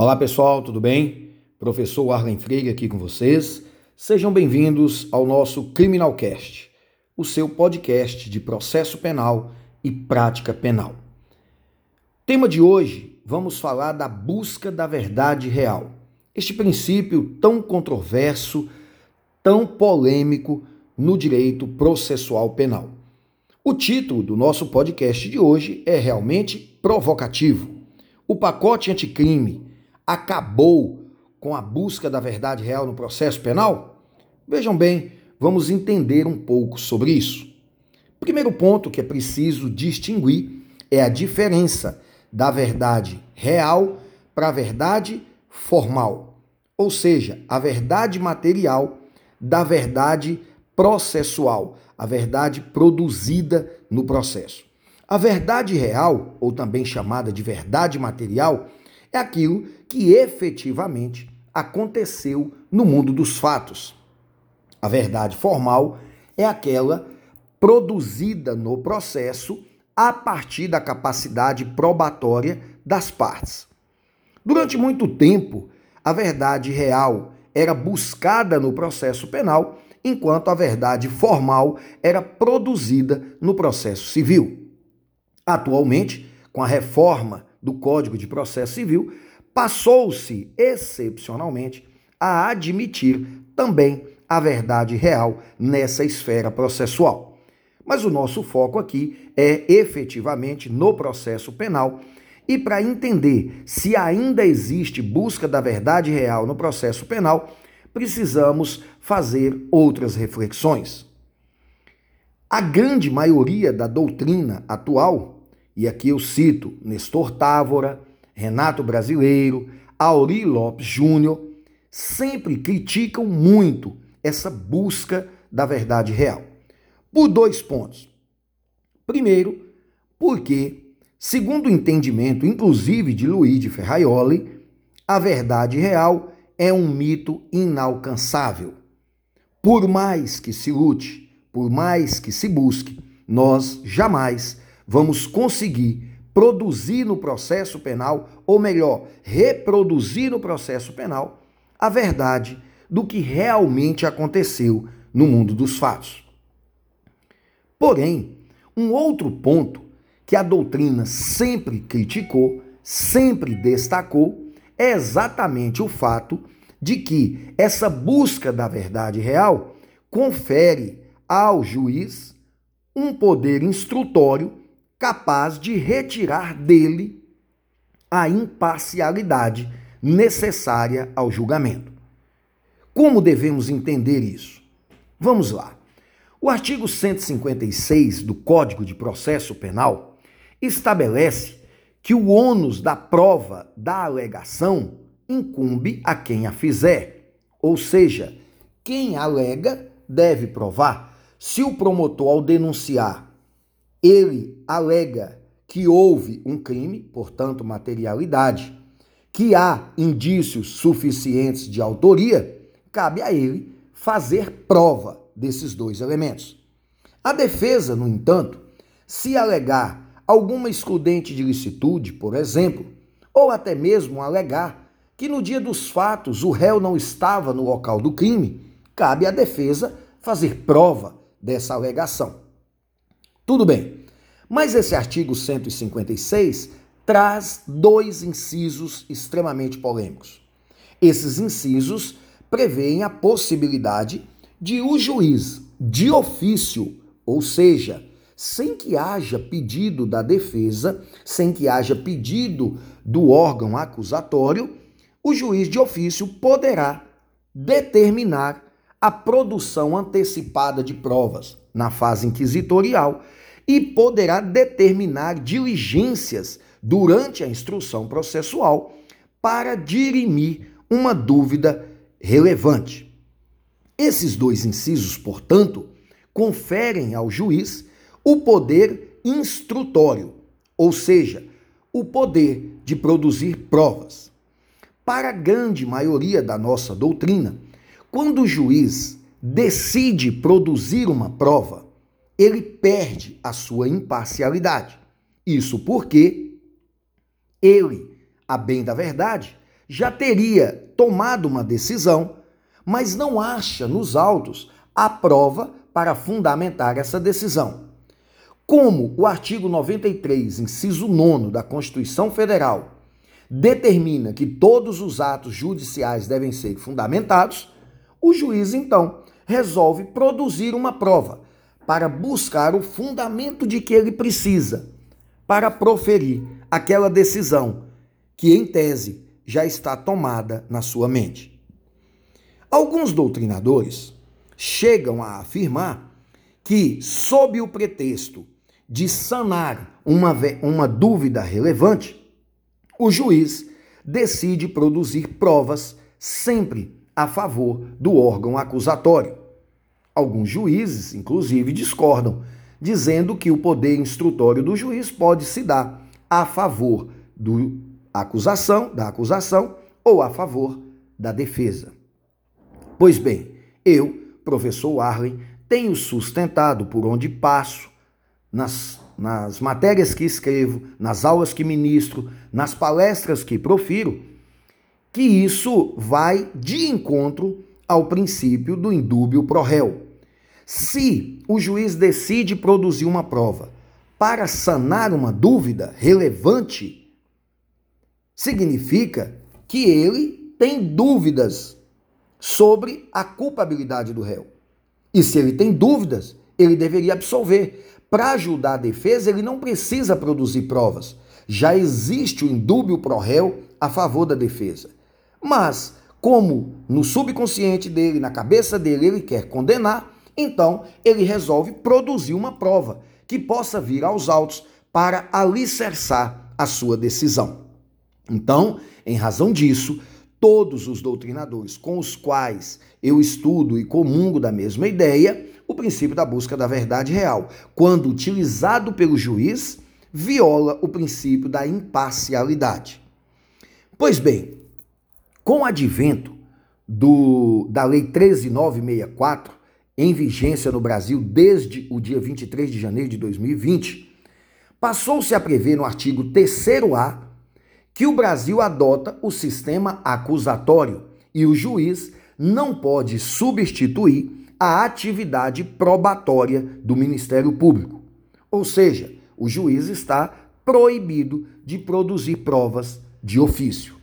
Olá pessoal, tudo bem? Professor Arlen Freire aqui com vocês. Sejam bem-vindos ao nosso Criminalcast, o seu podcast de processo penal e prática penal. Tema de hoje, vamos falar da busca da verdade real. Este princípio tão controverso, tão polêmico no direito processual penal. O título do nosso podcast de hoje é realmente provocativo. O pacote anticrime acabou com a busca da verdade real no processo penal? Vejam bem, vamos entender um pouco sobre isso. Primeiro ponto que é preciso distinguir é a diferença da verdade real para a verdade formal, ou seja, a verdade material da verdade processual, a verdade produzida no processo. A verdade real, ou também chamada de verdade material, é aquilo que efetivamente aconteceu no mundo dos fatos. A verdade formal é aquela produzida no processo a partir da capacidade probatória das partes. Durante muito tempo, a verdade real era buscada no processo penal, enquanto a verdade formal era produzida no processo civil. Atualmente, com a reforma do Código de Processo Civil, passou-se excepcionalmente a admitir também a verdade real nessa esfera processual. Mas o nosso foco aqui é efetivamente no processo penal. E para entender se ainda existe busca da verdade real no processo penal, precisamos fazer outras reflexões. A grande maioria da doutrina atual e aqui eu cito Nestor Távora, Renato Brasileiro, Auri Lopes Júnior, sempre criticam muito essa busca da verdade real. Por dois pontos. Primeiro, porque, segundo o entendimento inclusive de Luiz de Ferraioli, a verdade real é um mito inalcançável. Por mais que se lute, por mais que se busque, nós jamais vamos conseguir produzir no processo penal, ou melhor, reproduzir no processo penal, a verdade do que realmente aconteceu no mundo dos fatos. Porém, um outro ponto que a doutrina sempre criticou, sempre destacou, é exatamente o fato de que essa busca da verdade real confere ao juiz um poder instrutório capaz de retirar dele a imparcialidade necessária ao julgamento. Como devemos entender isso? Vamos lá. O artigo 156 do Código de Processo Penal estabelece que o ônus da prova da alegação incumbe a quem a fizer, ou seja, quem alega deve provar. Se o promotor, ao denunciar ele alega que houve um crime, portanto, materialidade, que há indícios suficientes de autoria, cabe a ele fazer prova desses dois elementos. A defesa, no entanto, se alegar alguma excludente de licitude, por exemplo, ou até mesmo alegar que no dia dos fatos o réu não estava no local do crime, cabe à defesa fazer prova dessa alegação. Tudo bem. Mas esse artigo 156 traz dois incisos extremamente polêmicos. Esses incisos prevêem a possibilidade de o juiz, de ofício, ou seja, sem que haja pedido da defesa, sem que haja pedido do órgão acusatório, o juiz de ofício poderá determinar a produção antecipada de provas na fase inquisitorial e poderá determinar diligências durante a instrução processual para dirimir uma dúvida relevante. Esses dois incisos, portanto, conferem ao juiz o poder instrutório, ou seja, o poder de produzir provas. Para a grande maioria da nossa doutrina, quando o juiz decide produzir uma prova, ele perde a sua imparcialidade. Isso porque ele, a bem da verdade, já teria tomado uma decisão, mas não acha nos autos a prova para fundamentar essa decisão. Como o artigo 93, inciso 9 da Constituição Federal, determina que todos os atos judiciais devem ser fundamentados, o juiz então resolve produzir uma prova para buscar o fundamento de que ele precisa para proferir aquela decisão que, em tese, já está tomada na sua mente. Alguns doutrinadores chegam a afirmar que, sob o pretexto de sanar uma, uma dúvida relevante, o juiz decide produzir provas sempre a favor do órgão acusatório. Alguns juízes, inclusive, discordam, dizendo que o poder instrutório do juiz pode se dar a favor do acusação, da acusação ou a favor da defesa. Pois bem, eu, professor Arlen, tenho sustentado por onde passo, nas, nas matérias que escrevo, nas aulas que ministro, nas palestras que profiro, que isso vai de encontro ao princípio do indúbio pro réu. Se o juiz decide produzir uma prova para sanar uma dúvida relevante, significa que ele tem dúvidas sobre a culpabilidade do réu. E se ele tem dúvidas, ele deveria absolver. Para ajudar a defesa, ele não precisa produzir provas. Já existe o indúbio pro réu a favor da defesa. Mas, como no subconsciente dele, na cabeça dele, ele quer condenar, então ele resolve produzir uma prova que possa vir aos autos para alicerçar a sua decisão. Então, em razão disso, todos os doutrinadores com os quais eu estudo e comungo da mesma ideia, o princípio da busca da verdade real, quando utilizado pelo juiz, viola o princípio da imparcialidade. Pois bem, com o advento do, da Lei 13964, em vigência no Brasil desde o dia 23 de janeiro de 2020, passou-se a prever no artigo 3A que o Brasil adota o sistema acusatório e o juiz não pode substituir a atividade probatória do Ministério Público. Ou seja, o juiz está proibido de produzir provas de ofício.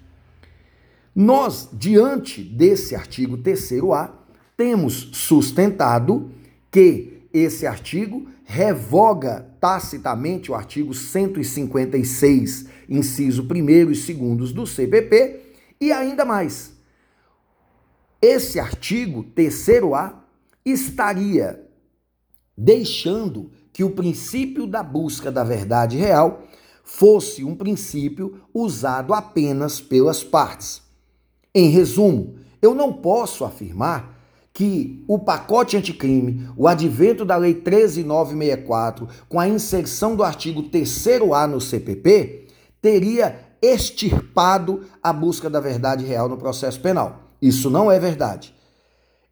Nós, diante desse artigo 3A, temos sustentado que esse artigo revoga tacitamente o artigo 156, inciso 1 e 2 do CPP, e ainda mais. Esse artigo 3A estaria deixando que o princípio da busca da verdade real fosse um princípio usado apenas pelas partes. Em resumo, eu não posso afirmar que o pacote anticrime, o advento da Lei 13964, com a inserção do artigo 3A no CPP, teria extirpado a busca da verdade real no processo penal. Isso não é verdade.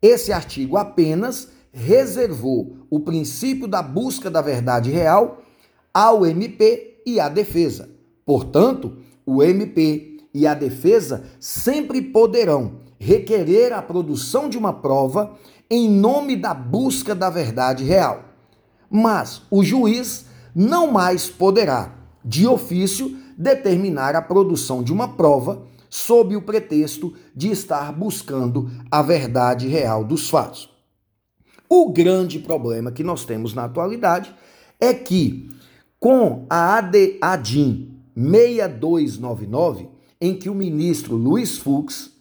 Esse artigo apenas reservou o princípio da busca da verdade real ao MP e à defesa. Portanto, o MP e a defesa sempre poderão requerer a produção de uma prova em nome da busca da verdade real. Mas o juiz não mais poderá, de ofício, determinar a produção de uma prova sob o pretexto de estar buscando a verdade real dos fatos. O grande problema que nós temos na atualidade é que, com a AD, ADIM 6299, em que o ministro Luiz Fux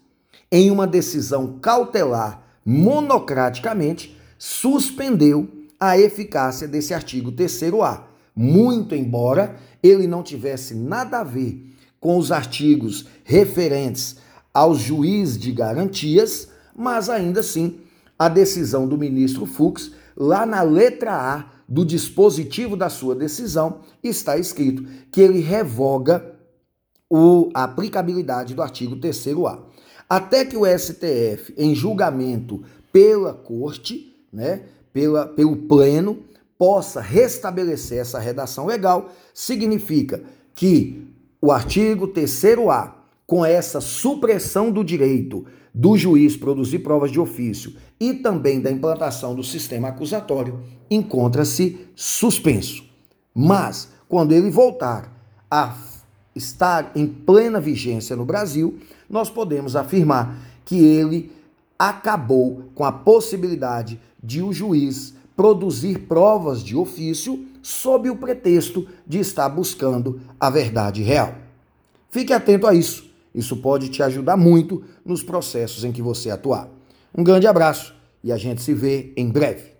em uma decisão cautelar monocraticamente, suspendeu a eficácia desse artigo 3A, muito embora ele não tivesse nada a ver com os artigos referentes aos juízes de garantias, mas ainda assim a decisão do ministro Fux, lá na letra A do dispositivo da sua decisão, está escrito que ele revoga o, a aplicabilidade do artigo 3A até que o STF, em julgamento pela corte, né, pela, pelo pleno, possa restabelecer essa redação legal, significa que o artigo 3A, com essa supressão do direito do juiz produzir provas de ofício e também da implantação do sistema acusatório, encontra-se suspenso. Mas, quando ele voltar a estar em plena vigência no Brasil, nós podemos afirmar que ele acabou com a possibilidade de o juiz produzir provas de ofício sob o pretexto de estar buscando a verdade real. Fique atento a isso. Isso pode te ajudar muito nos processos em que você atuar. Um grande abraço e a gente se vê em breve.